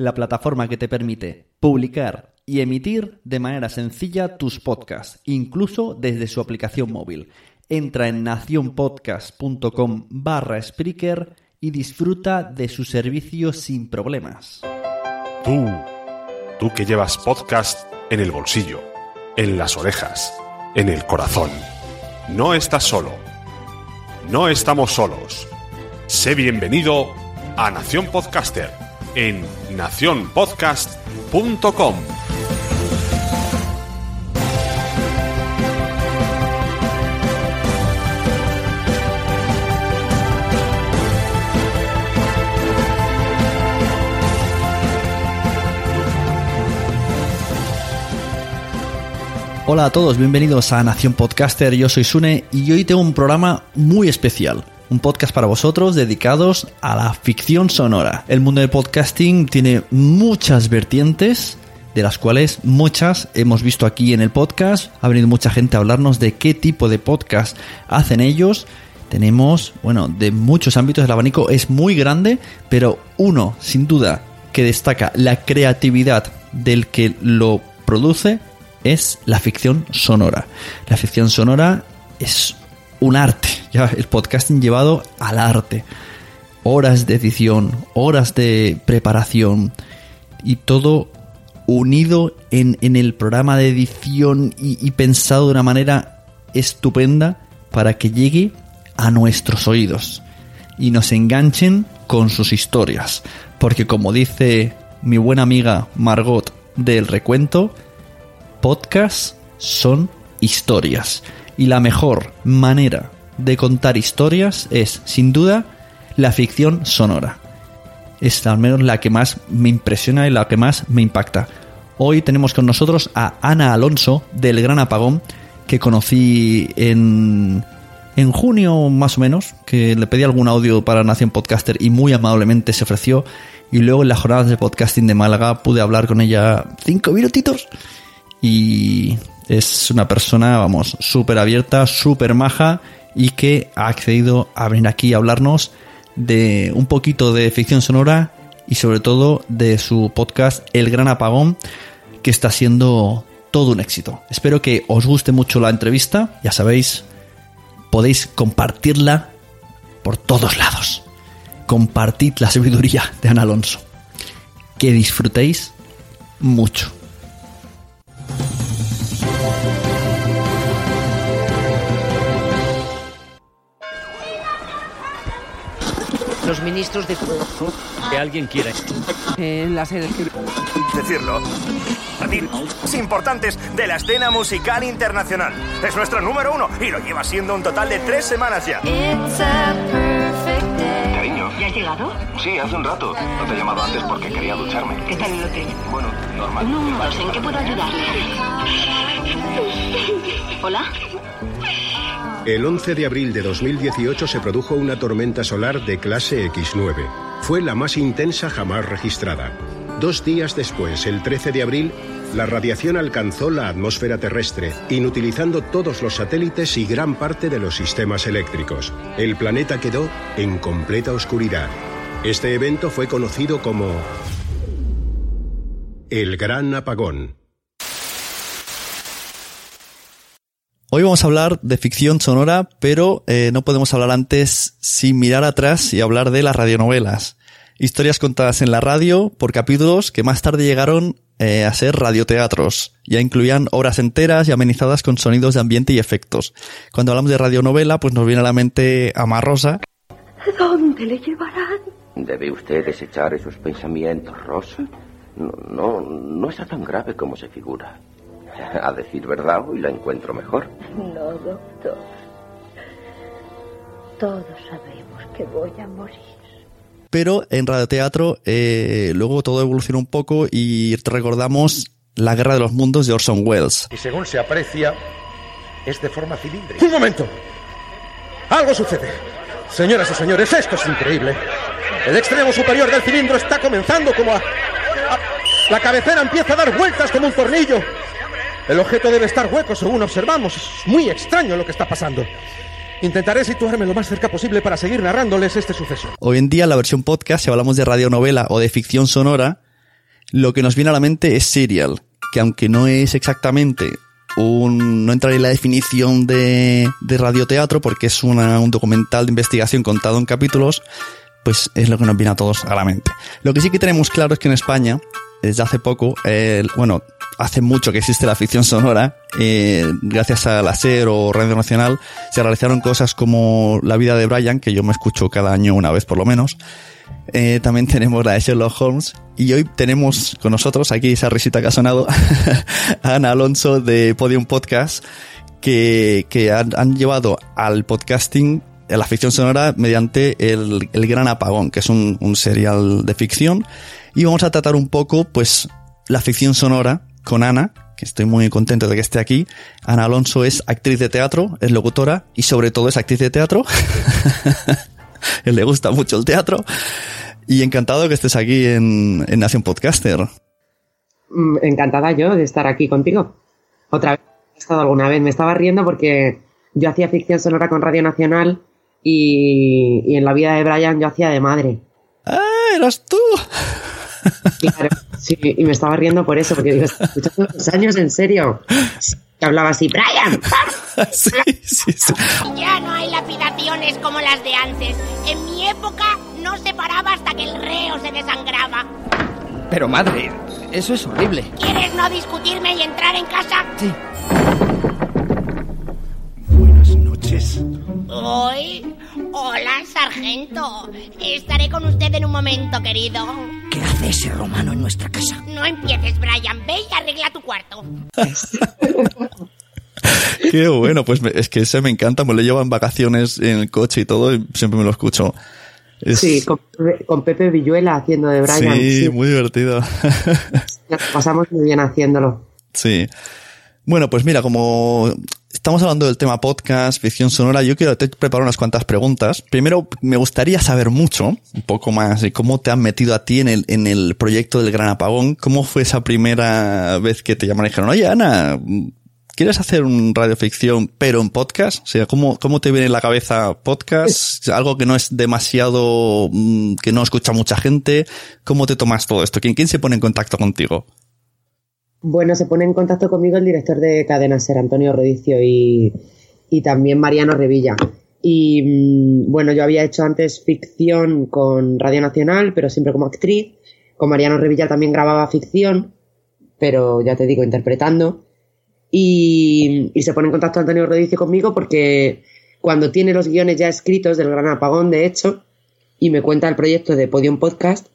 la plataforma que te permite publicar y emitir de manera sencilla tus podcasts, incluso desde su aplicación móvil. Entra en nacionpodcast.com barra Spreaker y disfruta de su servicio sin problemas. Tú, tú que llevas podcast en el bolsillo, en las orejas, en el corazón. No estás solo. No estamos solos. Sé bienvenido a Nación Podcaster en nacionpodcast.com. Hola a todos, bienvenidos a Nación Podcaster, yo soy Sune y hoy tengo un programa muy especial. Un podcast para vosotros dedicados a la ficción sonora. El mundo del podcasting tiene muchas vertientes, de las cuales muchas hemos visto aquí en el podcast. Ha venido mucha gente a hablarnos de qué tipo de podcast hacen ellos. Tenemos, bueno, de muchos ámbitos el abanico es muy grande, pero uno, sin duda, que destaca la creatividad del que lo produce es la ficción sonora. La ficción sonora es un arte, ya el podcasting llevado al arte. Horas de edición, horas de preparación y todo unido en, en el programa de edición y, y pensado de una manera estupenda para que llegue a nuestros oídos y nos enganchen con sus historias. Porque como dice mi buena amiga Margot del recuento, podcasts son historias. Y la mejor manera de contar historias es, sin duda, la ficción sonora. Es al menos la que más me impresiona y la que más me impacta. Hoy tenemos con nosotros a Ana Alonso del Gran Apagón, que conocí en, en junio más o menos, que le pedí algún audio para Nación Podcaster y muy amablemente se ofreció. Y luego en las jornadas de podcasting de Málaga pude hablar con ella cinco minutitos y es una persona, vamos, súper abierta, súper maja y que ha accedido a venir aquí a hablarnos de un poquito de ficción sonora y sobre todo de su podcast El Gran Apagón, que está siendo todo un éxito. Espero que os guste mucho la entrevista, ya sabéis, podéis compartirla por todos lados. Compartid la sabiduría de Ana Alonso. Que disfrutéis mucho. Los ministros de... que alguien quiera. En la sede... decirlo. Importantes de la escena musical internacional. Es nuestro número uno y lo lleva siendo un total de tres semanas ya. Cariño. ¿Ya has llegado? Sí, hace un rato. No te he llamado antes porque quería ducharme. ¿Qué tal el hotel? Bueno, normal. Uno, dos, ¿en qué puedo ayudarle? ¿Hola? El 11 de abril de 2018 se produjo una tormenta solar de clase X9. Fue la más intensa jamás registrada. Dos días después, el 13 de abril, la radiación alcanzó la atmósfera terrestre, inutilizando todos los satélites y gran parte de los sistemas eléctricos. El planeta quedó en completa oscuridad. Este evento fue conocido como el Gran Apagón. Hoy vamos a hablar de ficción sonora, pero eh, no podemos hablar antes sin mirar atrás y hablar de las radionovelas. Historias contadas en la radio por capítulos que más tarde llegaron eh, a ser radioteatros. Ya incluían obras enteras y amenizadas con sonidos de ambiente y efectos. Cuando hablamos de radionovela, pues nos viene a la mente Amarrosa. ¿Dónde le llevarán? ¿Debe usted desechar esos pensamientos, Rosa? No, no, no está tan grave como se figura. A decir verdad, hoy la encuentro mejor. No, doctor. Todos sabemos que voy a morir. Pero en radioteatro eh, luego todo evoluciona un poco y recordamos La Guerra de los Mundos de Orson Welles. Y según se aprecia, es de forma cilíndrica. ¡Un momento! ¡Algo sucede! Señoras y señores, esto es increíble. El extremo superior del cilindro está comenzando como a... a- La cabecera empieza a dar vueltas como un tornillo. El objeto debe estar hueco según observamos. Es muy extraño lo que está pasando. Intentaré situarme lo más cerca posible para seguir narrándoles este suceso. Hoy en día, la versión podcast, si hablamos de radionovela o de ficción sonora, lo que nos viene a la mente es serial, que aunque no es exactamente un, no entraría en la definición de, de radioteatro porque es una- un documental de investigación contado en capítulos, pues es lo que nos viene a todos a la mente. Lo que sí que tenemos claro es que en España, desde hace poco, eh, bueno, hace mucho que existe la ficción sonora, eh, gracias a la SER o Radio Nacional, se realizaron cosas como La vida de Brian, que yo me escucho cada año una vez por lo menos. Eh, también tenemos la de Sherlock Holmes. Y hoy tenemos con nosotros, aquí esa risita que ha sonado, a Ana Alonso de Podium Podcast, que, que han, llevado al podcasting la ficción sonora mediante el, el Gran Apagón, que es un serial de ficción. Y vamos a tratar un poco, pues, la ficción sonora con Ana, que estoy muy contento de que esté aquí. Ana Alonso es actriz de teatro, es locutora y sobre todo es actriz de teatro. Él le gusta mucho el teatro. Y encantado que estés aquí en, en Nación Podcaster. Mm, Encantada yo de estar aquí contigo. Otra vez, he estado alguna vez. Me estaba riendo porque yo hacía ficción sonora con Radio Nacional y, y en la vida de Brian yo hacía de madre. ¡Ah, eras tú! Claro, sí, y me estaba riendo por eso, porque digo, "Estoy escuchando los años en serio. Que hablaba así, Brian. sí, sí, sí. Ya no hay lapidaciones como las de antes. En mi época no se paraba hasta que el reo se desangraba. Pero madre, eso es horrible. ¿Quieres no discutirme y entrar en casa? Sí. Buenas noches. Hoy. Hola, sargento. Estaré con usted en un momento, querido. ¿Qué hace ese romano en nuestra casa? No empieces, Brian. Ve y arregla tu cuarto. Qué bueno, pues me- es que ese me encanta, me lo llevo en vacaciones en el coche y todo y siempre me lo escucho. Es- Sí, con, con Pepe Villuela haciendo de Brian. sí, Sí, muy divertido. nos pasamos muy bien haciéndolo. Sí. Bueno, pues mira, como estamos hablando del tema podcast, ficción sonora, yo quiero te preparar unas cuantas preguntas. Primero, me gustaría saber mucho, un poco más, de cómo te han metido a ti en el, en el proyecto del Gran Apagón. ¿Cómo fue esa primera vez que te llamaron y dijeron, oye, Ana, ¿quieres hacer un radioficción pero en podcast? O sea, ¿cómo, cómo te viene en la cabeza podcast? Algo que no es demasiado, mm, que no escucha mucha gente. ¿Cómo te tomas todo esto? ¿Quién, quién se pone en contacto contigo? Bueno, se pone en contacto conmigo el director de Cadena Ser, Antonio Rodicio, y, y también Mariano Revilla. Y mm, bueno, yo había hecho antes ficción con Radio Nacional, pero siempre como actriz. Con Mariano Revilla también grababa ficción, pero ya te digo, interpretando. Y, y se pone en contacto Antonio Rodicio conmigo porque cuando tiene los guiones ya escritos del Gran Apagón, de hecho, y me cuenta el proyecto de Podium Podcast,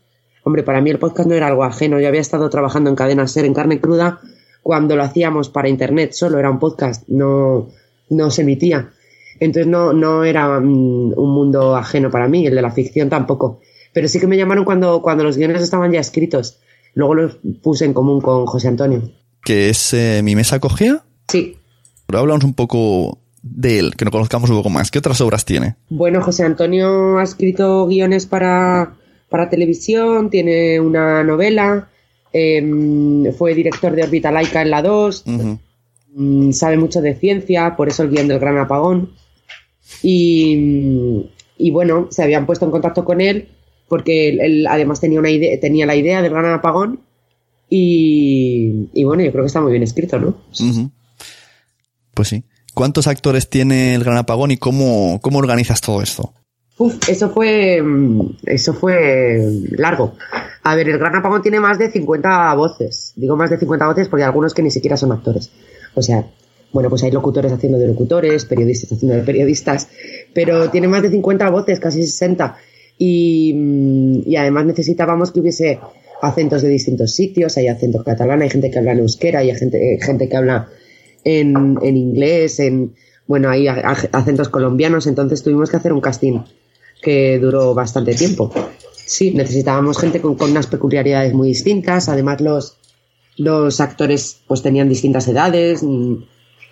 Hombre, para mí el podcast no era algo ajeno. Yo había estado trabajando en Cadena Ser, en Carne Cruda, cuando lo hacíamos para Internet solo, era un podcast, no, no se emitía. Entonces no, no era mm, un mundo ajeno para mí, el de la ficción tampoco. Pero sí que me llamaron cuando, cuando los guiones estaban ya escritos. Luego los puse en común con José Antonio. que es eh, Mi Mesa Cogía. Sí. Pero hablamos un poco de él, que nos conozcamos un poco más. ¿Qué otras obras tiene? Bueno, José Antonio ha escrito guiones para, para televisión, tiene una novela, em, fue director de Orbita Laica en la 2, mm, sabe mucho de ciencia, por eso el guion del Gran Apagón. Y, y bueno, se habían puesto en contacto con él porque él, él además tenía, una idea, tenía la idea del Gran Apagón y, y bueno, yo creo que está muy bien escrito, ¿no? Pues sí. ¿Cuántos actores tiene el Gran Apagón y cómo, cómo organizas todo esto? Eso fue, mm, eso fue largo. A ver, el Gran Apagón tiene más de 50 voces. Digo más de 50 voces porque hay algunos que ni siquiera son actores. O sea, bueno, pues hay locutores haciendo de locutores, periodistas haciendo de periodistas, pero tiene más de 50 voces, casi 60. Y, mm, y además necesitábamos que hubiese acentos de distintos sitios, hay acento catalán, hay gente que habla en euskera, hay gente, eh, gente que habla en, en inglés, en, bueno, hay acentos colombianos, entonces tuvimos que hacer un casting que duró bastante tiempo. Sí, necesitábamos gente con, unas peculiaridades muy distintas, además los, los actores pues tenían distintas edades, mm,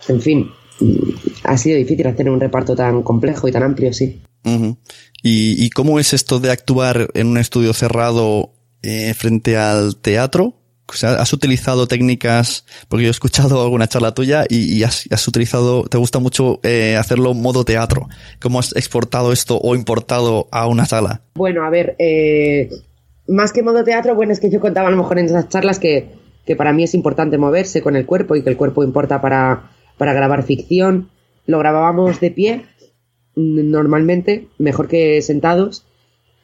en fin, mm, ha sido difícil hacer un reparto tan complejo y tan amplio, sí. ¿Y, ¿Y, cómo es esto de actuar en un estudio cerrado eh, frente al teatro? O sea, has utilizado técnicas, porque yo he escuchado alguna charla tuya y, has, utilizado, te gusta mucho eh, hacerlo modo teatro. ¿Cómo has exportado esto o importado a una sala? Bueno, a ver, eh, más que modo teatro, bueno, es que yo contaba a lo mejor en esas charlas que, que para mí es importante moverse con el cuerpo y que el cuerpo importa para, para grabar ficción. Lo grabábamos de pie, normalmente, mejor que sentados.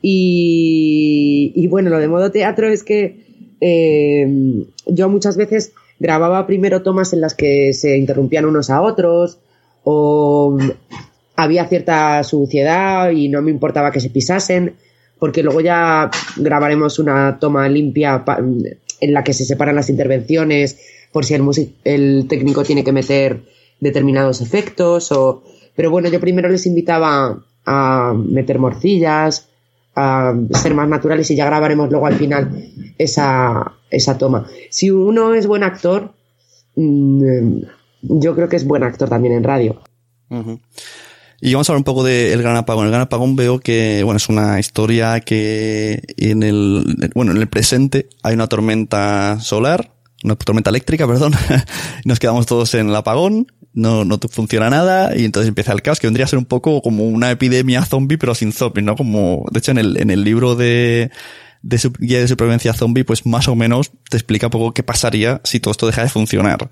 Y, y bueno, lo de modo teatro es que eh, yo muchas veces grababa primero tomas en las que se interrumpían unos a otros o había cierta suciedad y no me importaba que se pisasen porque luego ya grabaremos una toma limpia en la que se separan las intervenciones por si el, el técnico tiene que meter determinados efectos o pero bueno yo primero les invitaba a meter morcillas a ser más naturales y ya grabaremos luego al final esa, esa toma. Si uno es buen actor, mmm, yo creo que es buen actor también en radio. Y vamos a hablar un poco de Gran Apagón. El Gran Apagón veo que, bueno, es una historia que en el, bueno, en el presente hay una tormenta solar, una tormenta eléctrica, perdón. Nos quedamos todos en el apagón no, no funciona nada y entonces empieza el caos, que vendría a ser un poco como una epidemia zombie, pero sin zombies, ¿no? Como, de hecho, en el, en el libro de, de su, guía de supervivencia zombie, pues más o menos te explica un poco qué pasaría si todo esto deja de funcionar.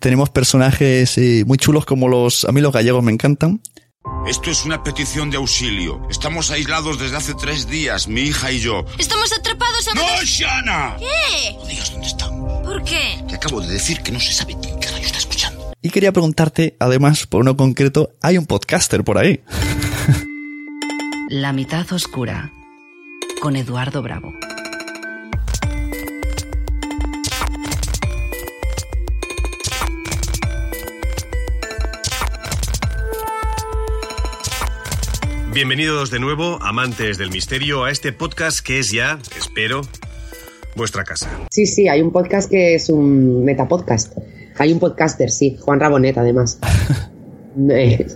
Tenemos personajes eh, muy chulos como los, a mí los gallegos me encantan. Esto es una petición de auxilio. Estamos aislados desde hace tres días, mi hija y yo. Estamos atrapados a... ¡No, Shana! ¿Qué? No digas dónde estamos. ¿Por qué? Te acabo de decir que no se sabe quién carajo está. Y quería preguntarte, además, por uno concreto, hay un podcaster por ahí. La mitad oscura, con Eduardo Bravo. Bienvenidos de nuevo, amantes del misterio, a este podcast que es ya, espero, vuestra casa. Sí, sí, hay un podcast que es un metapodcast. Hay un podcaster, sí, Juan Rabonet, además. eh,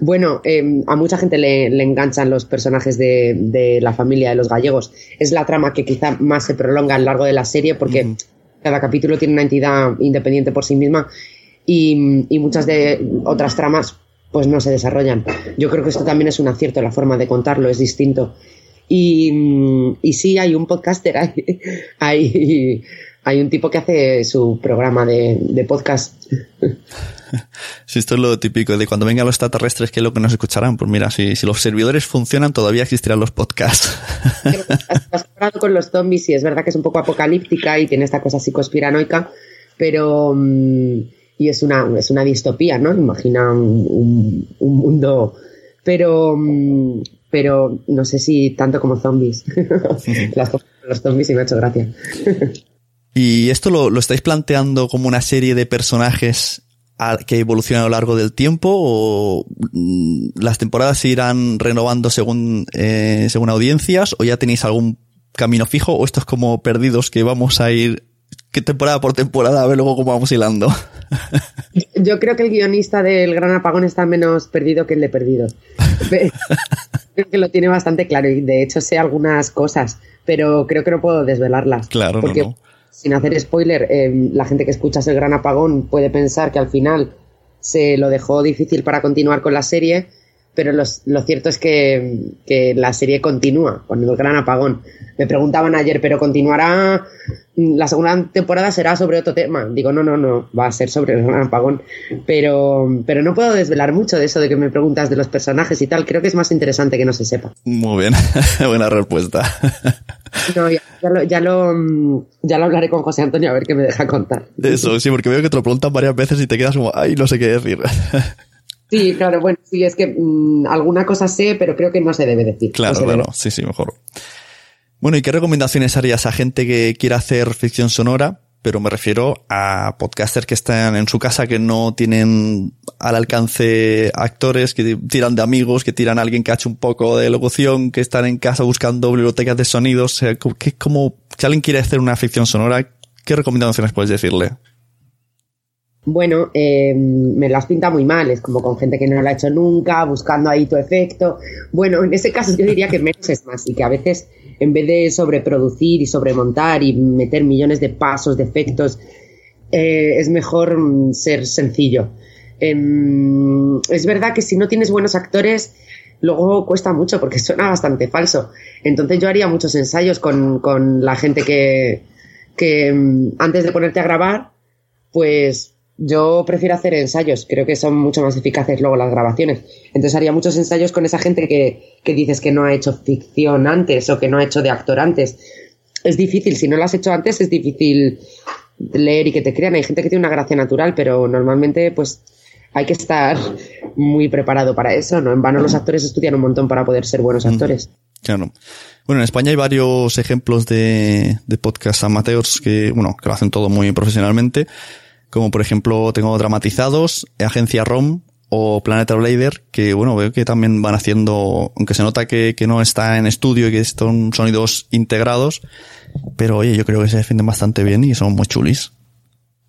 bueno, eh, a mucha gente le, le enganchan los personajes de, de, la familia de los gallegos. Es la trama que quizá más se prolonga a lo largo de la serie porque mm. cada capítulo tiene una entidad independiente por sí misma y, y muchas de otras tramas pues no se desarrollan. Yo creo que esto también es un acierto, la forma de contarlo es distinto. Y, y sí, hay un podcaster, hay, hay, hay un tipo que hace su programa de, de podcast. Sí, esto es lo típico de cuando vengan los extraterrestres, que es lo que nos escucharán. Pues mira, si, si los servidores funcionan, todavía existirán los podcasts. Has hablado con los zombies y es verdad que es un poco apocalíptica y tiene esta cosa psicospiranoica, pero... Um, y es una, es una distopía, ¿no? Imagina un, un, un mundo, pero, pero no sé si tanto como zombies. Las, los zombies y me ha hecho gracia. ¿Y esto lo, lo, estáis planteando como una serie de personajes que evolucionan a lo largo del tiempo o las temporadas se irán renovando según, eh, según audiencias o ya tenéis algún camino fijo o esto es como perdidos que vamos a ir que temporada por temporada a ver luego cómo vamos hilando. Yo creo que el guionista del Gran Apagón está menos perdido que el de Perdidos. creo que lo tiene bastante claro y de hecho sé algunas cosas, pero creo que no puedo desvelarlas. Claro, porque no, no. Sin hacer spoiler, eh, la gente que escucha el Gran Apagón puede pensar que al final se lo dejó difícil para continuar con la serie, pero los, lo cierto es que, que, la serie continúa con el gran apagón. Me preguntaban ayer, ¿pero continuará? La segunda temporada será sobre otro tema. Digo, no, no, no, va a ser sobre el gran apagón. Pero, pero no puedo desvelar mucho de eso de que me preguntas de los personajes y tal. Creo que es más interesante que no se sepa. Muy bien, buena respuesta. No, ya, ya lo, ya, lo, ya lo hablaré con José Antonio a ver qué me deja contar. Eso, sí, porque veo que te lo preguntan varias veces y te quedas como, ay, no sé qué decir. Sí, claro, bueno, sí, es que mm, alguna cosa sé, pero creo que no se debe decir. Claro, No claro, debe. sí, sí, mejor. Bueno, ¿y qué recomendaciones harías a gente que quiera hacer ficción sonora? Pero me refiero a podcasters que están en su casa, que no tienen al alcance actores, que tiran de amigos, que tiran a alguien que ha hecho un poco de locución, que están en casa buscando bibliotecas de sonidos. O sea, que como, si alguien quiere hacer una ficción sonora, ¿qué recomendaciones puedes decirle? Bueno, eh, me lo has pintado muy mal, es como con gente que no lo ha hecho nunca, buscando ahí tu efecto. Bueno, en ese caso yo diría que menos es más y que a veces en vez de sobreproducir y sobremontar y meter millones de pasos, de efectos, eh, es mejor mm, ser sencillo. Em, es verdad que si no tienes buenos actores, luego cuesta mucho porque suena bastante falso. Entonces yo haría muchos ensayos con, con la gente que, que mm, antes de ponerte a grabar, pues yo prefiero hacer ensayos, creo que son mucho más eficaces luego las grabaciones. Entonces haría muchos ensayos con esa gente que, que dices que no ha hecho ficción antes o que no ha hecho de actor antes. Es difícil, si no lo has hecho antes es difícil leer y que te crean. Hay gente que tiene una gracia natural, pero normalmente pues hay que estar muy preparado para eso, ¿no? En vano los actores estudian un montón para poder ser buenos actores. Claro. Bueno, en España hay varios ejemplos de, de podcast amateurs que, bueno, que lo hacen todo muy profesionalmente. Como por ejemplo, tengo dramatizados, Agencia ROM o Planeta Blader, que bueno, veo que también van haciendo, aunque se nota que, que no está en estudio y que son sonidos integrados, pero oye, yo creo que se defienden bastante bien y son muy chulis.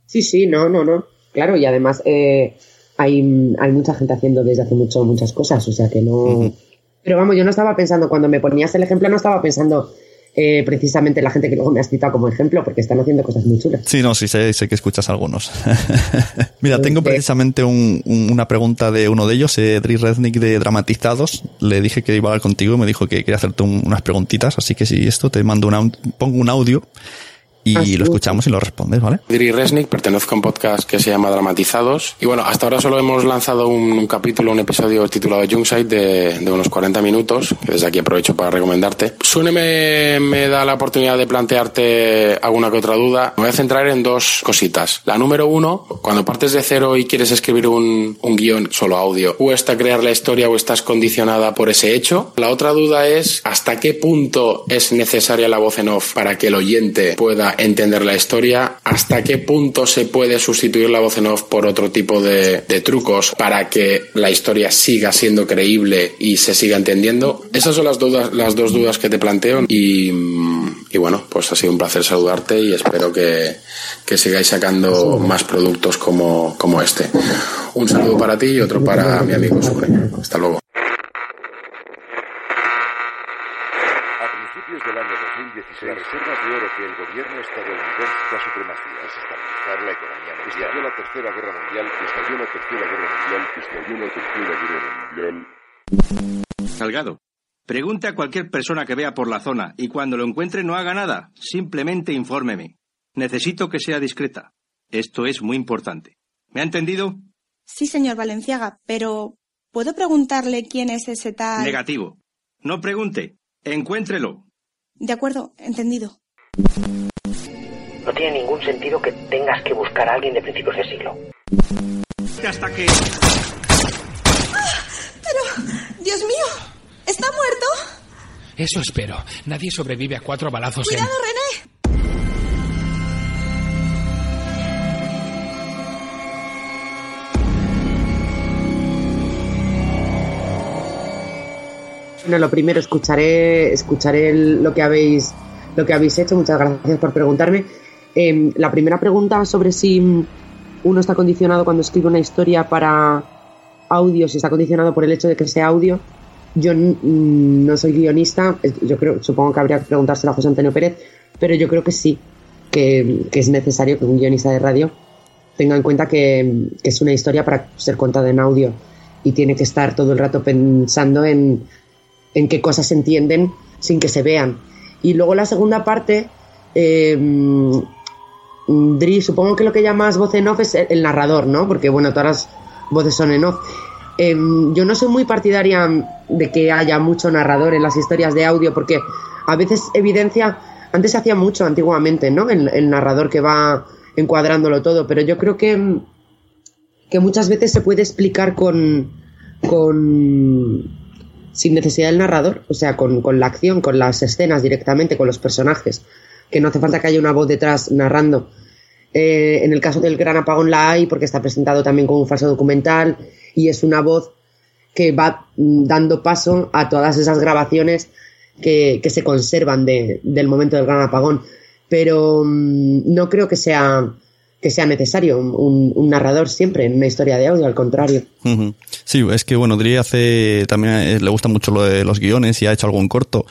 Sí, sí, no, no, no. Claro, y además eh, hay, hay mucha gente haciendo desde hace mucho muchas cosas, o sea que no... Pero vamos, yo no estaba pensando, cuando me ponías el ejemplo, no estaba pensando eh, precisamente en la gente que luego me has citado como ejemplo, porque están haciendo cosas muy chulas. Sí, no, sí, sé, sé que escuchas algunos. Mira, tengo precisamente un- un- una pregunta de uno de ellos, eh, Dri Rednick de Dramatizados. Le dije que iba a hablar contigo y me dijo que quería hacerte un- unas preguntitas, así que si esto te mando una, pongo un audio y Ah, lo escuchamos y lo respondes, ¿vale? Dri Resnick, pertenezco a un podcast que se llama Dramatizados. Y bueno, hasta ahora solo hemos lanzado un, un capítulo, un episodio titulado Junkside de, de unos 40 minutos, que desde aquí aprovecho para recomendarte. Sune me, me da la oportunidad de plantearte alguna que otra duda. Me voy a centrar en dos cositas. La número uno, cuando partes de cero y quieres escribir un, un guion solo audio, o está crear la historia o estás condicionada por ese hecho. La otra duda es hasta qué punto es necesaria la voz en off para que el oyente pueda entender la historia, hasta qué punto se puede sustituir la voz en off por otro tipo de, trucos para que la historia siga siendo creíble y se siga entendiendo. Esas son las dudas, las dos dudas que te planteo y, bueno, pues ha sido un placer saludarte y espero que, que sigáis sacando más productos como, como este. Un saludo para ti y otro para mi amigo Sune. Hasta luego. 16. Las reservas de oro que el gobierno estadounidense la supremacía desestabilizar la economía mundial. Estalló la tercera guerra mundial. Estalló la tercera guerra mundial. Estalló la tercera guerra mundial. Salgado. Pregunte a cualquier persona que vea por la zona y cuando lo encuentre no haga nada. Simplemente infórmeme. Necesito que sea discreta. Esto es muy importante. ¿Me ha entendido? Sí, señor Valenciaga, pero ¿puedo preguntarle quién es ese tal? Negativo. No pregunte. Encuéntrelo. De acuerdo, entendido. No tiene ningún sentido que tengas que buscar a alguien de principios de siglo. Hasta que... Pero, Dios mío, ¿está muerto? Eso espero. Nadie sobrevive a cuatro balazos en... ¡Cuidado, René! Bueno, lo primero, escucharé, escucharé lo que habéis lo que habéis hecho. Muchas gracias por preguntarme. Eh, la primera pregunta sobre si uno está condicionado cuando escribe una historia para audio, si está condicionado por el hecho de que sea audio. Yo mm, no soy guionista, yo creo, supongo que habría que preguntárselo a José Antonio Pérez, pero yo creo que sí, que, es necesario que un guionista de radio tenga en cuenta que es una historia para ser contada en audio y tiene que estar todo el rato pensando en, en qué cosas se entienden sin que se vean. Y luego la segunda parte, eh, Dri, supongo que lo que llamas voz en off es el, narrador, ¿no? Porque bueno, todas las voces son en off. em, yo no soy muy partidaria de que haya mucho narrador en las historias de audio porque a veces evidencia, antes se hacía mucho antiguamente, ¿no? El, el narrador que va encuadrándolo todo, pero yo creo que, que muchas veces se puede explicar con, con sin necesidad del narrador, o sea, con, con la acción, con las escenas directamente, con los personajes, que no hace falta que haya una voz detrás narrando. Eh, en el caso del Gran Apagón la hay porque está presentado también como un falso documental y es una voz que va mm, dando paso a todas esas grabaciones que, que se conservan de- del momento del Gran Apagón. Pero mm, no creo que sea, que sea necesario un, un- narrador siempre en una historia de audio, al contrario. Sí, es que bueno, Dri hace también eh, le gusta mucho lo de los guiones y ha hecho algún corto.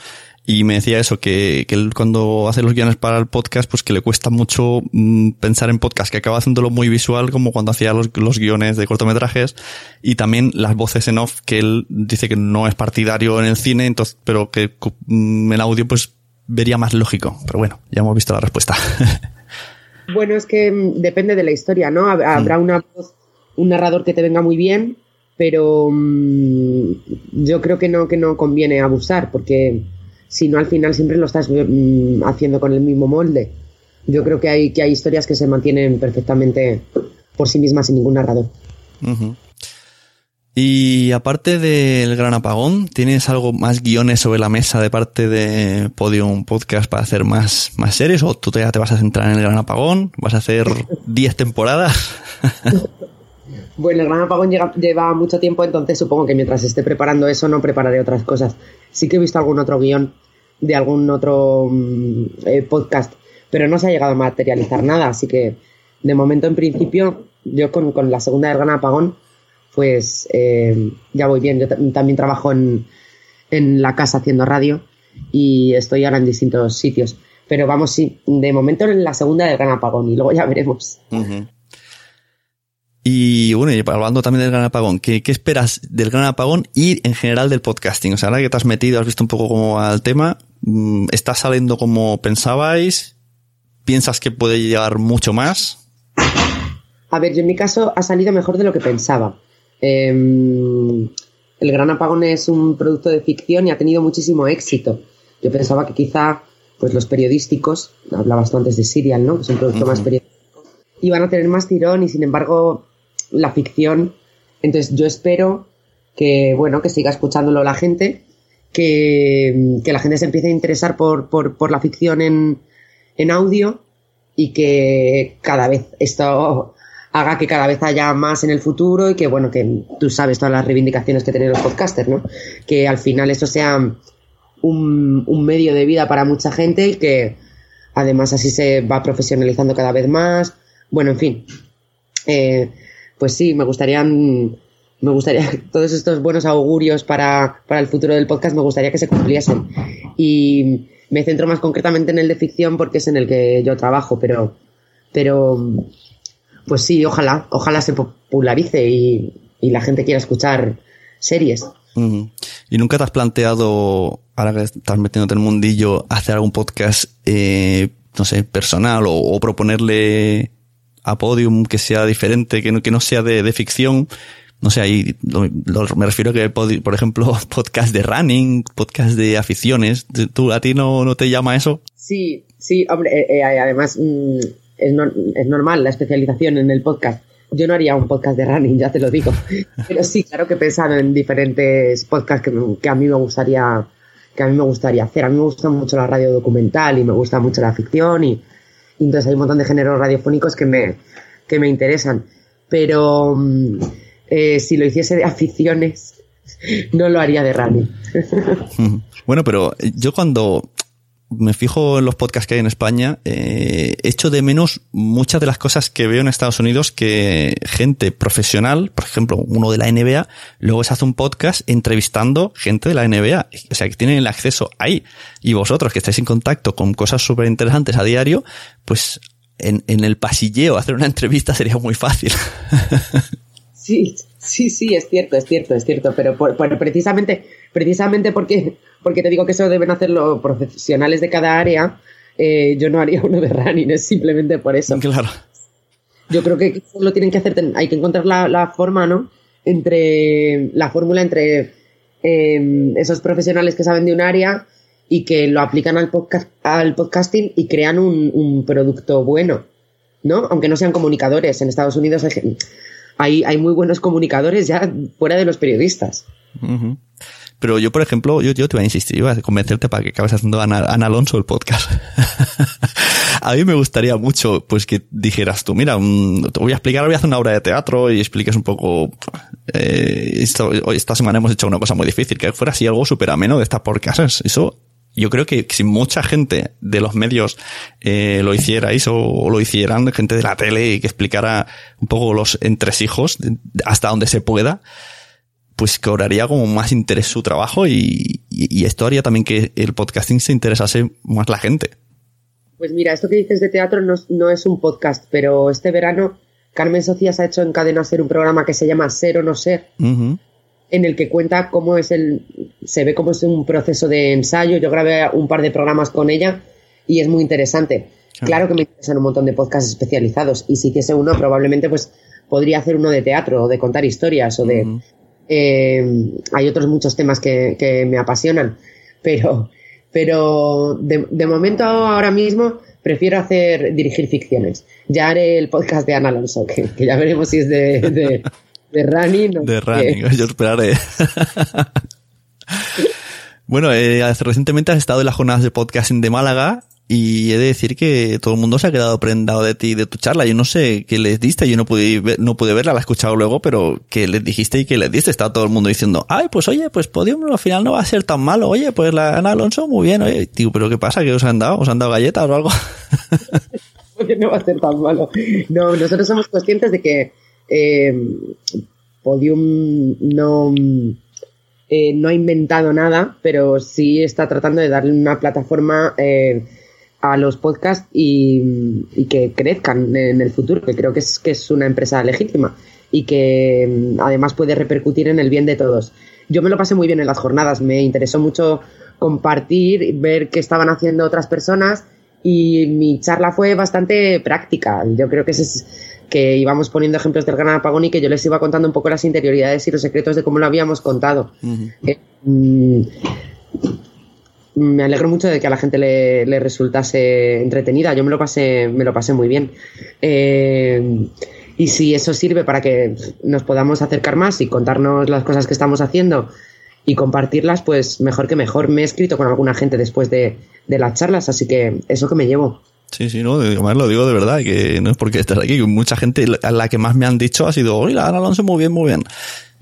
Y me decía eso, que, que él cuando hace los guiones para el podcast, pues que le cuesta mucho mm, pensar en podcast, que acaba haciéndolo muy visual, como cuando hacía los, los guiones de cortometrajes, y también las voces en off, que él dice que no es partidario en el cine, entonces, pero que cu- mm, en audio pues vería más lógico. Pero bueno, ya hemos visto la respuesta. Bueno, es que mm, depende de la historia, ¿no? Hab- Habrá una voz, un narrador que te venga muy bien, pero mm, yo creo que no, que no conviene abusar, porque si no al final siempre lo estás mm, haciendo con el mismo molde. Yo creo que hay, que hay historias que se mantienen perfectamente por sí mismas sin ningún narrador. Y aparte del gran apagón, ¿tienes algo más guiones sobre la mesa de parte de Podium Podcast para hacer más, más series? ¿O tú ya te vas a centrar en el gran apagón? ¿Vas a hacer 10 temporadas? Bueno, el Gran Apagón llega- lleva mucho tiempo, entonces supongo que mientras esté preparando eso no prepararé otras cosas. Sí que he visto algún otro guion de algún otro mm, eh, podcast, pero no se ha llegado a materializar nada, así que de momento en principio yo con, con la segunda del Gran Apagón pues eh, ya voy bien. Yo ta- también trabajo en, en la casa haciendo radio y estoy ahora en distintos sitios. Pero vamos, sí, de momento en la segunda del Gran Apagón y luego ya veremos. Y bueno, y hablando también del gran apagón, ¿qué, qué esperas del gran apagón y en general del podcasting? O sea, ahora que te has metido, has visto un poco cómo va el tema, mm, ¿está saliendo como pensabais? ¿Piensas que puede llegar mucho más? A ver, yo en mi caso ha salido mejor de lo que pensaba. Eh, el Gran Apagón es un producto de ficción y ha tenido muchísimo éxito. Yo pensaba que quizá pues los periodísticos, hablabas tú antes de Serial, ¿no? Que es un producto más periodístico, iban a tener más tirón y sin embargo la ficción. Entonces yo espero que, bueno, que siga escuchándolo la gente, que, que la gente se empiece a interesar por, por, por la ficción en, en audio y que cada vez esto haga que cada vez haya más en el futuro y que, bueno, que tú sabes todas las reivindicaciones que tienen los podcasters, ¿no? Que al final esto sea un, medio de vida para mucha gente y que además así se va profesionalizando cada vez más. Bueno, en fin. Eh, pues sí, me gustaría, me gustaría todos estos buenos augurios para, para el futuro del podcast, me gustaría que se cumpliesen. Y me centro más concretamente en el de ficción porque es en el que yo trabajo, pero, pero pues sí, ojalá, ojalá se popularice y, y la gente quiera escuchar series. ¿Y nunca te has planteado, ahora que estás metiéndote en el mundillo, hacer algún podcast, eh, no sé, personal o, o proponerle a Podium que sea diferente, que no, que no sea de, de ficción? No sé, ahí lo- lo- me refiero a que, por ejemplo, podcast de running, podcast de aficiones. ¿Tú, ¿A ti no, no te llama eso? Sí, sí, hombre, eh, eh, además mm, es, es normal la especialización en el podcast. Yo no haría un podcast de running, ya te lo digo. Pero sí, claro que he pensado en diferentes podcasts que, me- que a mí me gustaría que a mí me gustaría hacer. A mí me gusta mucho la radio documental y me gusta mucho la ficción y, y entonces hay un montón de géneros radiofónicos que me, que me interesan. Pero mm, eh, si lo hiciese de aficiones, no lo haría de running. Bueno, pero yo cuando me fijo en los podcasts que hay en España, eh, echo de menos muchas de las cosas que veo en Estados Unidos que gente profesional, por ejemplo, uno de la NBA, luego se hace un podcast entrevistando gente de la NBA. O sea, que tienen el acceso ahí. Y vosotros que estáis en contacto con cosas súper interesantes a diario, pues en, en el pasilleo hacer una entrevista sería muy fácil. Sí, sí, sí, es cierto, es cierto, es cierto, pero por, por- precisamente, precisamente porque, porque te digo que eso deben hacerlo profesionales de cada área, eh, yo no haría uno de running, es simplemente por eso. Claro. Yo creo que lo tienen que hacer, hay que encontrar la, la forma, ¿no? entre la fórmula entre eh, esos profesionales que saben de un área y que lo aplican al, podcast, al podcasting y crean un, un, producto bueno, ¿no? Aunque no sean comunicadores. En Estados Unidos hay, hay, hay muy buenos comunicadores ya fuera de los periodistas. Pero yo, por ejemplo, yo, yo te voy a insistir, iba a convencerte para que acabes haciendo Ana, Ana Alonso el podcast. a mí me gustaría mucho, pues, que dijeras tú, mira, um, te voy a explicar, voy a hacer una obra de teatro y expliques un poco, eh, esto, esta semana hemos hecho una cosa muy difícil, que fuera así algo súper ameno de estas podcasts. Eso, yo creo que si mucha gente de los medios eh, lo hicierais o, o, lo hicieran, gente de la tele y que explicara un poco los entresijos hasta donde se pueda, pues cobraría como más interés su trabajo y, y, y, esto haría también que el podcasting se interesase más la gente. Pues mira, esto que dices de teatro no, no es un podcast, pero este verano Carmen Socias ha hecho en Cadena Ser un programa que se llama Ser o No Ser, uh -huh. En el que cuenta cómo es el, se ve cómo es un proceso de ensayo. Yo grabé un par de programas con ella y es muy interesante. Claro, claro que me interesan un montón de podcasts especializados y si hiciese uno probablemente pues podría hacer uno de teatro o de contar historias o de... Uh -huh eh, hay otros muchos temas que, que, me apasionan, pero, pero de, de, momento ahora mismo prefiero hacer dirigir ficciones. Ya haré el podcast de Ana Alonso, que, que ya veremos si es de, de, de running. O de running, yo esperaré. bueno, eh, recientemente has estado en las jornadas de podcasting de Málaga y he de decir que todo el mundo se ha quedado prendado de ti, de tu charla. Yo no sé qué les diste, yo no pude, ver, no pude verla, la he escuchado luego, pero que les dijiste y que les diste. Está todo el mundo diciendo, ay, pues oye, pues Podium al final no va a ser tan malo. Oye, pues la Ana Alonso, muy bien. Oye, tío, pero ¿qué pasa? ¿Qué os han dado? ¿Os han dado galletas o algo? No va a ser tan malo. No, nosotros somos conscientes de que eh, Podium no... Eh, no ha inventado nada, pero sí está tratando de darle una plataforma eh, a los podcasts y, que crezcan en el futuro, que creo que es, que es una empresa legítima y que además puede repercutir en el bien de todos. Yo me lo pasé muy bien en las jornadas, me interesó mucho compartir, ver qué estaban haciendo otras personas y mi charla fue bastante práctica. Yo creo que es que íbamos poniendo ejemplos del gran apagón y que yo les iba contando un poco las interioridades y los secretos de cómo lo habíamos contado. Uh -huh. eh, me alegro mucho de que a la gente le, le, resultase entretenida. Yo me lo pasé, me lo pasé muy bien. Eh, y si eso sirve para que nos podamos acercar más y contarnos las cosas que estamos haciendo y compartirlas, pues mejor que mejor. Me he escrito con alguna gente después de, de las charlas, así que eso que me llevo. Sí, sí, no, además lo digo de verdad, que no es porque estés aquí, mucha gente, a la que más me han dicho ha sido, oye, la Alonso muy bien, muy bien.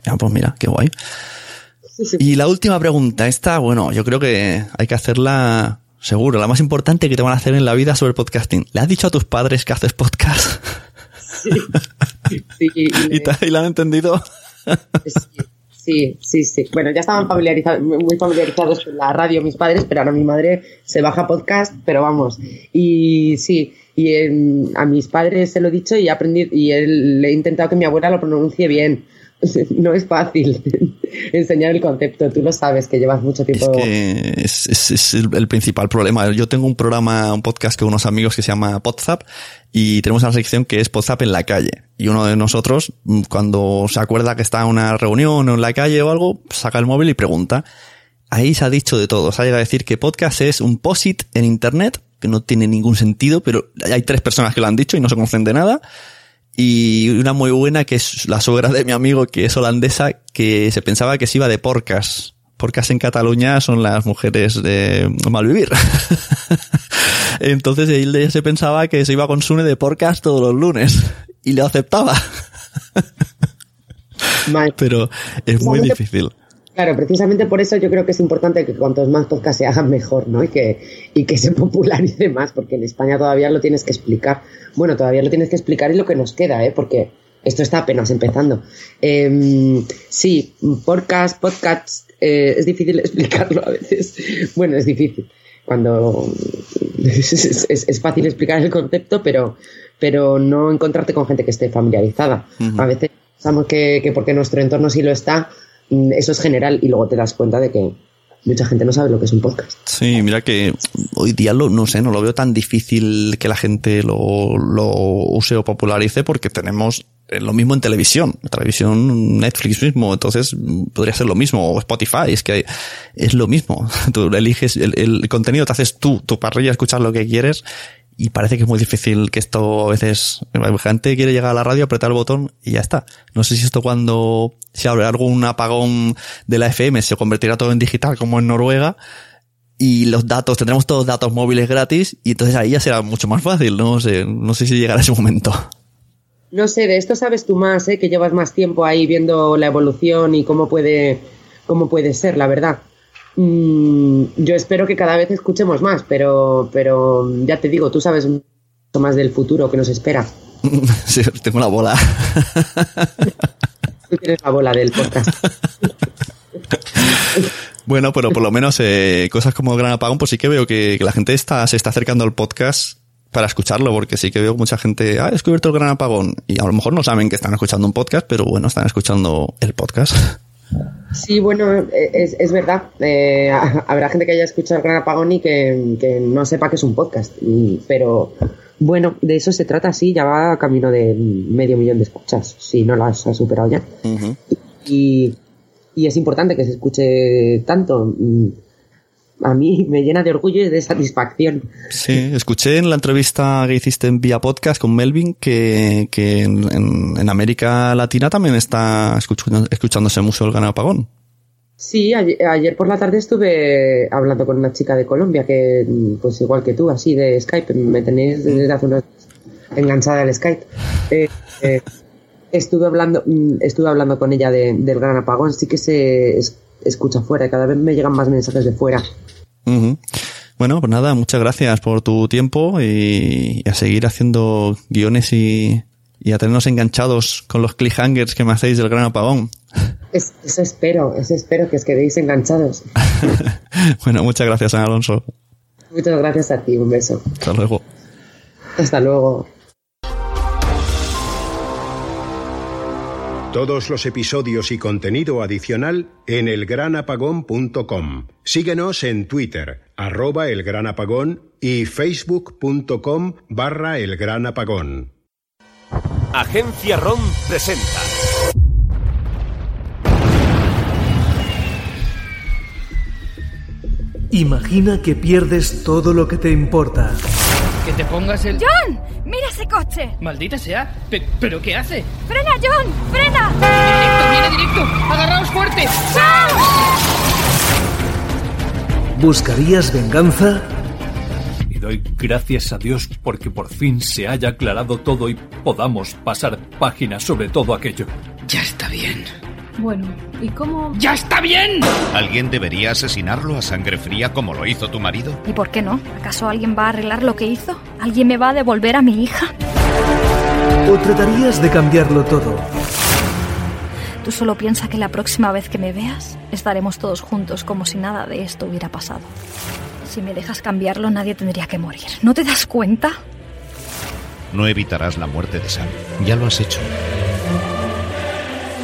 Ya, pues mira, qué guay. Y la última pregunta, esta, bueno, yo creo que hay que hacerla seguro, la más importante que te van a hacer en la vida sobre podcasting. ¿Le has dicho a tus padres que haces podcast? Sí, sí, ¿Y, ¿Y la han entendido? Sí, sí, sí. Bueno, ya estaban familiarizados, muy familiarizados con la radio mis padres, pero ahora mi madre se baja podcast, pero vamos. Y sí, y a mis padres se lo he dicho y he aprendido, y él, le he intentado que mi abuela lo pronuncie bien. No es fácil enseñar el concepto, tú lo sabes que llevas mucho tiempo. Es que es, es, es el, el, principal problema. Yo tengo un programa, un podcast con unos amigos que se llama Podzap y tenemos una sección que es Podzap en la calle. Y uno de nosotros, cuando se acuerda que está en una reunión o en la calle o algo, saca el móvil y pregunta. Ahí se ha dicho de todo. Se ha llegado a decir que podcast es un posit en internet, que no tiene ningún sentido, pero hay tres personas que lo han dicho y no se conocen de nada y una muy buena que es la suegra de mi amigo que es holandesa que se pensaba que se iba de porcas. Porcas en Cataluña son las mujeres de malvivir. Entonces ella se pensaba que se iba con Sune de porcas todos los lunes y lo aceptaba. Pero es muy difícil. Claro, precisamente por eso yo creo que es importante que cuantos más podcasts se hagan mejor, ¿no? Y que, y que se popularice más, porque en España todavía lo tienes que explicar. Bueno, todavía lo tienes que explicar y lo que nos queda, ¿eh? Porque esto está apenas empezando. Eh, sí, podcast, podcast, eh, es difícil explicarlo a veces. Bueno, es difícil. Cuando es, es, es fácil explicar el concepto, pero, pero no encontrarte con gente que esté familiarizada. Uh -huh. A veces pensamos que, que porque nuestro entorno sí lo está, eso es general y luego te das cuenta de que mucha gente no sabe lo que es un podcast. Sí, mira que hoy día lo, no sé, no lo veo tan difícil que la gente lo, lo use o popularice porque tenemos eh, lo mismo en televisión, televisión Netflix mismo, entonces mm, podría ser lo mismo, o Spotify, es que es lo mismo. Tú eliges el, el contenido, te haces tú, tu parrilla, escuchar lo que quieres y parece que es muy difícil que esto a veces, la gente quiere llegar a la radio, apretar el botón y ya está. No sé si esto cuando se abre algún apagón de la FM se convertirá todo en digital como en Noruega y los datos, tendremos todos datos móviles gratis y entonces ahí ya será mucho más fácil, no sé, no sé si llegará ese momento. No sé, de esto sabes tú más, ¿eh? que llevas más tiempo ahí viendo la evolución y cómo puede, cómo puede ser, la verdad. Mm, yo espero que cada vez escuchemos más, pero, pero ya te digo, tú sabes mucho más del futuro que nos espera. sí, tengo la bola. tú tienes la bola del podcast. bueno, pero por lo menos eh, cosas como Gran Apagón, pues sí que veo que, que, la gente está, se está acercando al podcast para escucharlo, porque sí que veo mucha gente, ah, he descubierto el Gran Apagón, y a lo mejor no saben que están escuchando un podcast, pero bueno, están escuchando el podcast. Sí, bueno, es, es verdad. Eh, habrá gente que haya escuchado el Gran Apagón y que, que no sepa que es un podcast. Pero bueno, de eso se trata, sí, ya va a camino de medio millón de escuchas, si no las ha superado ya. Uh -huh. y, y, es importante que se escuche tanto. A mí me llena de orgullo y de satisfacción. Sí, escuché en la entrevista que hiciste en Vía Podcast con Melvin que, que en, en, en América Latina también está escuchando, escuchándose mucho el Gran Apagón. Sí, ayer, ayer, por la tarde estuve hablando con una chica de Colombia que, pues igual que tú, así de Skype, me tenéis desde hace unos enganchada al Skype. Eh, eh, estuve hablando, estuve hablando con ella de, del gran apagón, sí que se escucha fuera, cada vez me llegan más mensajes de fuera. Uh -huh. Bueno, pues nada, muchas gracias por tu tiempo y, y a seguir haciendo guiones y, y a tenernos enganchados con los cliffhangers que me hacéis del gran apagón. Es, eso espero, eso espero que os quedéis enganchados. bueno, muchas gracias, Ana Alonso. Muchas gracias a ti, un beso. Hasta luego. Hasta luego. Todos los episodios y contenido adicional en elgranapagón.com. Síguenos en Twitter, arroba elgranapagón y facebook.com barra elgranapagón. Agencia ROM presenta. Imagina que pierdes todo lo que te importa. Que te pongas el... ¡John! ¡Mira ese coche! Maldita sea. Pe ¿Pero qué hace? ¡Frena, John! ¡Frena! ¡Directo, viene directo! ¡Agarraos fuerte! ¡Chao! ¿Buscarías venganza? Y doy gracias a Dios porque por fin se haya aclarado todo y podamos pasar páginas sobre todo aquello. Ya está bien. Bueno, ¿y cómo...? ¡Ya está bien! ¿Alguien debería asesinarlo a sangre fría como lo hizo tu marido? ¿Y por qué no? ¿Acaso alguien va a arreglar lo que hizo? ¿Alguien me va a devolver a mi hija? ¿O tratarías de cambiarlo todo? Tú solo piensa que la próxima vez que me veas estaremos todos juntos como si nada de esto hubiera pasado. Si me dejas cambiarlo, nadie tendría que morir. ¿No te das cuenta? No evitarás la muerte de Sam. Ya lo has hecho.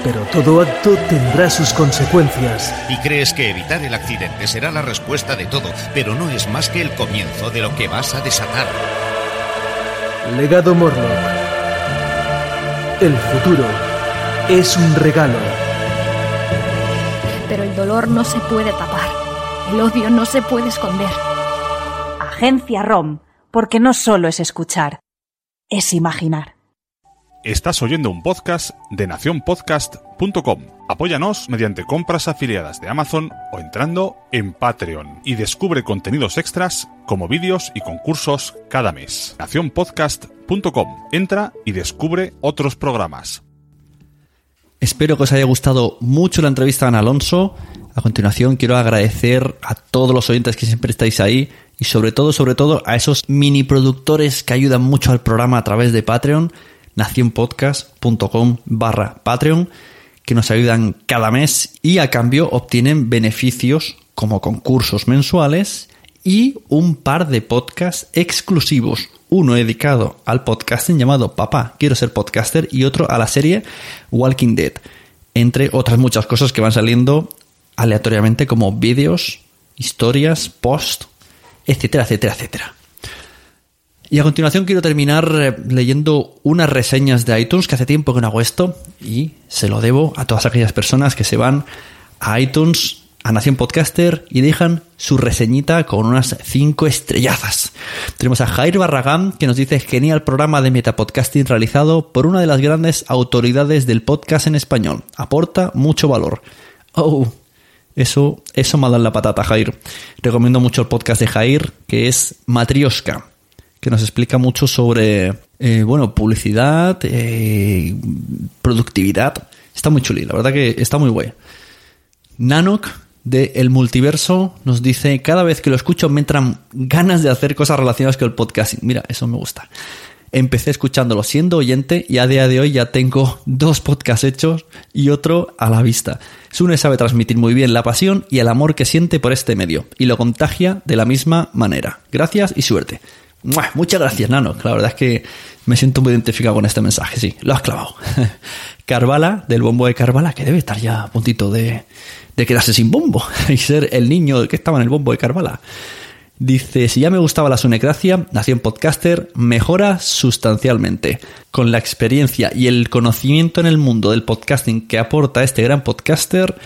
Pero todo acto tendrá sus consecuencias. Y crees que evitar el accidente será la respuesta de todo, pero no es más que el comienzo de lo que vas a desatar. Legado Morlock. El futuro es un regalo. Pero el dolor no se puede tapar. El odio no se puede esconder. Agencia ROM, porque no solo es escuchar, es imaginar. Estás oyendo un podcast de nacionpodcast.com. Apóyanos mediante compras afiliadas de Amazon o entrando en Patreon y descubre contenidos extras como vídeos y concursos cada mes. Nacionpodcast.com. Entra y descubre otros programas. Espero que os haya gustado mucho la entrevista a Alonso. A continuación quiero agradecer a todos los oyentes que siempre estáis ahí y sobre todo, sobre todo a esos mini productores que ayudan mucho al programa a través de Patreon nacionpodcast.com barra Patreon que nos ayudan cada mes y a cambio obtienen beneficios como concursos mensuales y un par de podcasts exclusivos. Uno dedicado al podcasting llamado Papá, quiero ser podcaster y otro a la serie Walking Dead. Entre otras muchas cosas que van saliendo aleatoriamente como vídeos, historias, post, etcétera, etcétera, etcétera. Y a continuación quiero terminar eh, leyendo unas reseñas de iTunes, que hace tiempo que no hago esto, y se lo debo a todas aquellas personas que se van a iTunes, a Nación Podcaster, y dejan su reseñita con unas cinco estrellazas. Tenemos a Jair Barragán, que nos dice genial programa de metapodcasting realizado por una de las grandes autoridades del podcast en español. Aporta mucho valor. Oh, eso, eso me ha dado la patata, Jair. Recomiendo mucho el podcast de Jair, que es Matrioska, que nos explica mucho sobre, eh, bueno, publicidad, eh, productividad. Está muy chuli, la verdad que está muy guay. Nanok, de El Multiverso, nos dice, cada vez que lo escucho me entran ganas de hacer cosas relacionadas con el podcasting. Mira, eso me gusta. Empecé escuchándolo siendo oyente y a día de hoy ya tengo dos podcasts hechos y otro a la vista. Sune sabe transmitir muy bien la pasión y el amor que siente por este medio y lo contagia de la misma manera. Gracias y suerte. ¡Mua! Muchas gracias, Nano. La verdad es que me siento muy identificado con este mensaje, sí, lo has clavado. Carvala, del bombo de Carvala, que debe estar ya a puntito de, de quedarse sin bombo y ser el niño que estaba en el bombo de Carvala. Dice, si ya me gustaba la sunecracia, Nación Podcaster mejora sustancialmente. Con la experiencia y el conocimiento en el mundo del podcasting que aporta este gran podcaster,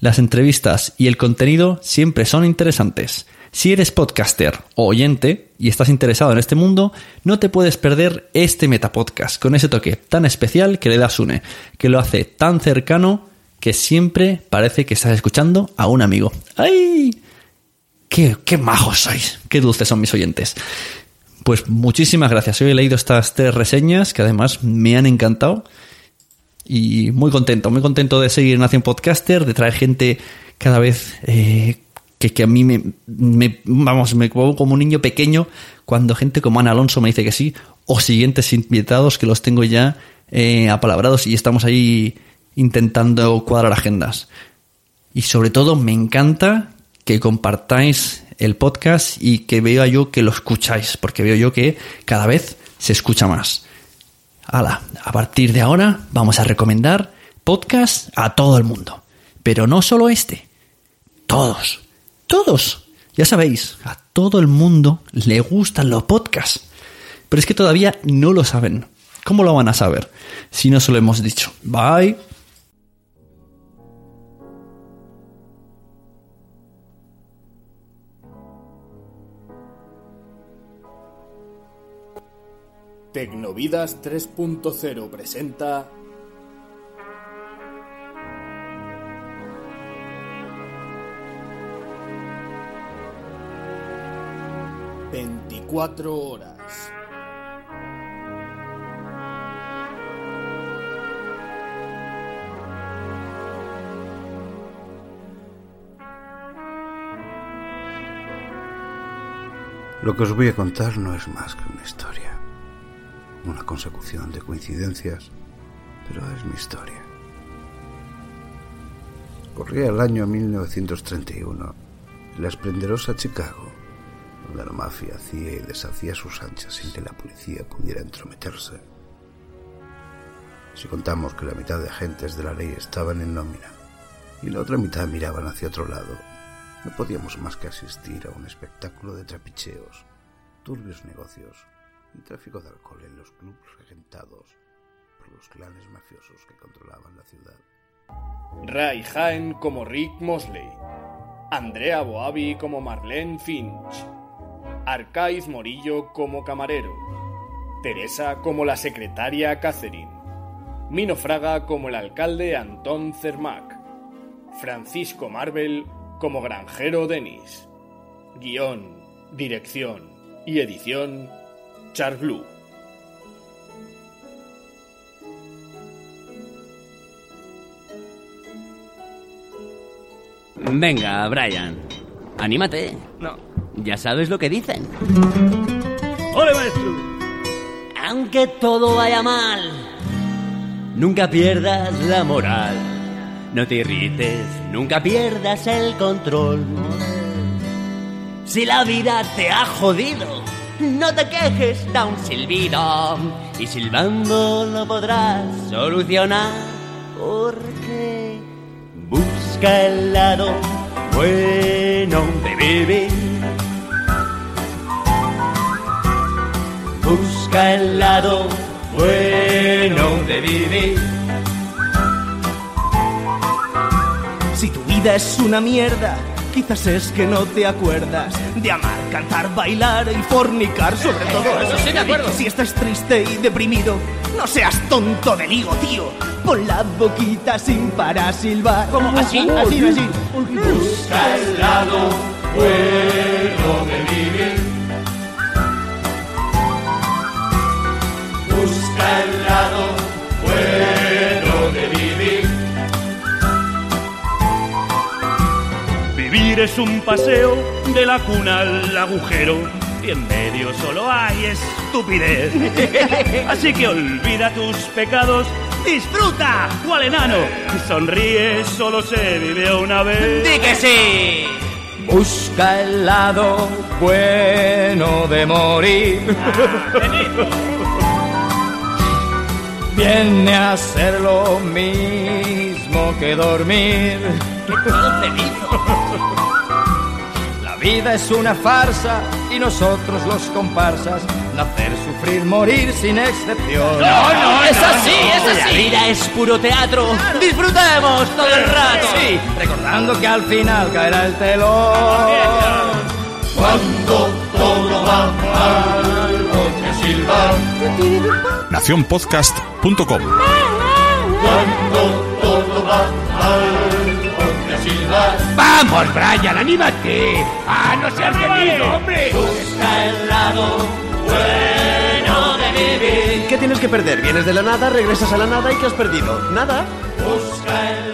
las entrevistas y el contenido siempre son interesantes. Si eres podcaster o oyente y estás interesado en este mundo, no te puedes perder este metapodcast con ese toque tan especial que le da Sune, que lo hace tan cercano que siempre parece que estás escuchando a un amigo. ¡Ay! Qué, qué majos sois, qué dulces son mis oyentes. Pues muchísimas gracias. Hoy he leído estas tres reseñas que además me han encantado. Y muy contento, muy contento de seguir en Nación Podcaster, de traer gente cada vez eh, que, que, a mí me, vamos, me pongo como un niño pequeño cuando gente como Ana Alonso me dice que sí, o siguientes invitados que los tengo ya eh, apalabrados y estamos ahí intentando cuadrar agendas. Y sobre todo me encanta que compartáis el podcast y que vea yo que lo escucháis, porque veo yo que cada vez se escucha más. Hala, a partir de ahora vamos a recomendar podcast a todo el mundo. Pero no solo este, todos, todos. Ya sabéis, a todo el mundo le gustan los podcasts. Pero es que todavía no lo saben. ¿Cómo lo van a saber si no se lo hemos dicho? Bye. Tecnovidas 3.0 presenta Veinticuatro horas. Lo que os voy a contar no es más que una historia, una consecución de coincidencias, pero es mi historia. Corría el año 1931 en la esplendorosa Chicago, donde la mafia hacía y deshacía sus anchas sin que la policía pudiera entrometerse. Si contamos que la mitad de agentes de la ley estaban en nómina y la otra mitad miraban hacia otro lado, no podíamos más que asistir a un espectáculo de trapicheos, turbios negocios y tráfico de alcohol en los clubes regentados por los clanes mafiosos que controlaban la ciudad. Ray Haen como Rick Mosley, Andrea Boavi como Marlene Finch, Arcaiz Morillo como camarero, Teresa como la secretaria Catherine, Mino Fraga como el alcalde Antón Cermac, Francisco Marvel como granjero Denis. Guión, dirección y edición Charles Blue. Venga, Brian. Anímate. No. Ya sabes lo que dicen. ¡Ole, maestro! Aunque todo vaya mal, nunca pierdas la moral. No te irrites, nunca pierdas el control. Si la vida te ha jodido, no te quejes, da un silbido. Y silbando lo podrás solucionar. Porque busca el lado bueno de vivir. Busca el lado bueno de vivir. Si tu vida es una mierda, quizás es que no te acuerdas de amar, cantar, bailar y fornicar sobre todo. Eso sí me acuerdo. Si estás triste y deprimido, no seas tonto del higo, tío. Pon la boquita sin para silbar. ¿Cómo? ¿Así? Así, así. Busca el lado bueno de vivir. Busca el lado bueno de vivir. Vivir es un paseo de la cuna al agujero y en medio solo hay estupidez. Así que olvida tus pecados, disfruta, cual enano. Sonríe, solo se vive una vez. ¡Di que sí! Busca el lado bueno de morir. Viene a ser lo mismo que dormir. La vida es una farsa y nosotros los comparsas nacer, sufrir, morir sin excepción. No, no, es así, no. es así. La vida es puro teatro. Disfrutemos todo el rato. Sí, recordando que al final caerá el telón. Cuando todo va mal, silbar. Nacionpodcast.com Cuando todo va mal, que silbar. Vamos, Brian, anímate. Ah, no seas temido, hombre. Busca el lado bueno de vivir. ¿Qué tienes que perder? Vienes de la nada, regresas a la nada y ¿qué has perdido? Nada. Busca el